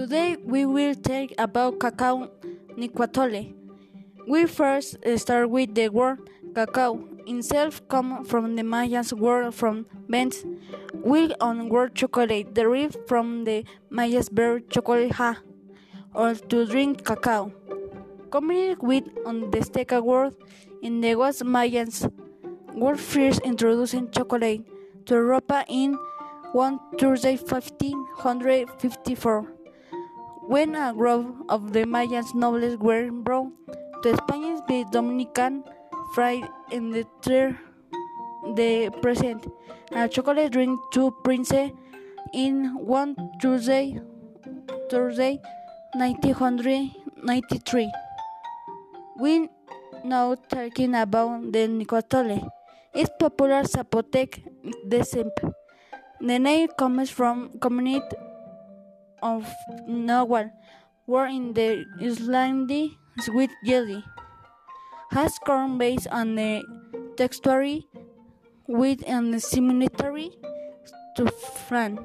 Today we will talk about cacao nicuatole. We first start with the word cacao. Itself come from the Mayans word from beans, while on word chocolate derived from the Mayas verb chocolate or to drink cacao. Coming with on the Azteca word in the was Mayans were first introducing chocolate to Europe in one Thursday 1554 when a group of the Mayans nobles were brought to Spain by Dominican fried in the third the present a chocolate drink to Prince in one Tuesday Thursday 1993. We now talking about the nicuatole. It's popular Zapotec descent. The name comes from community of Nahual, where in the Islandi sweet jelly has corn based on the texture with and similarity to flan.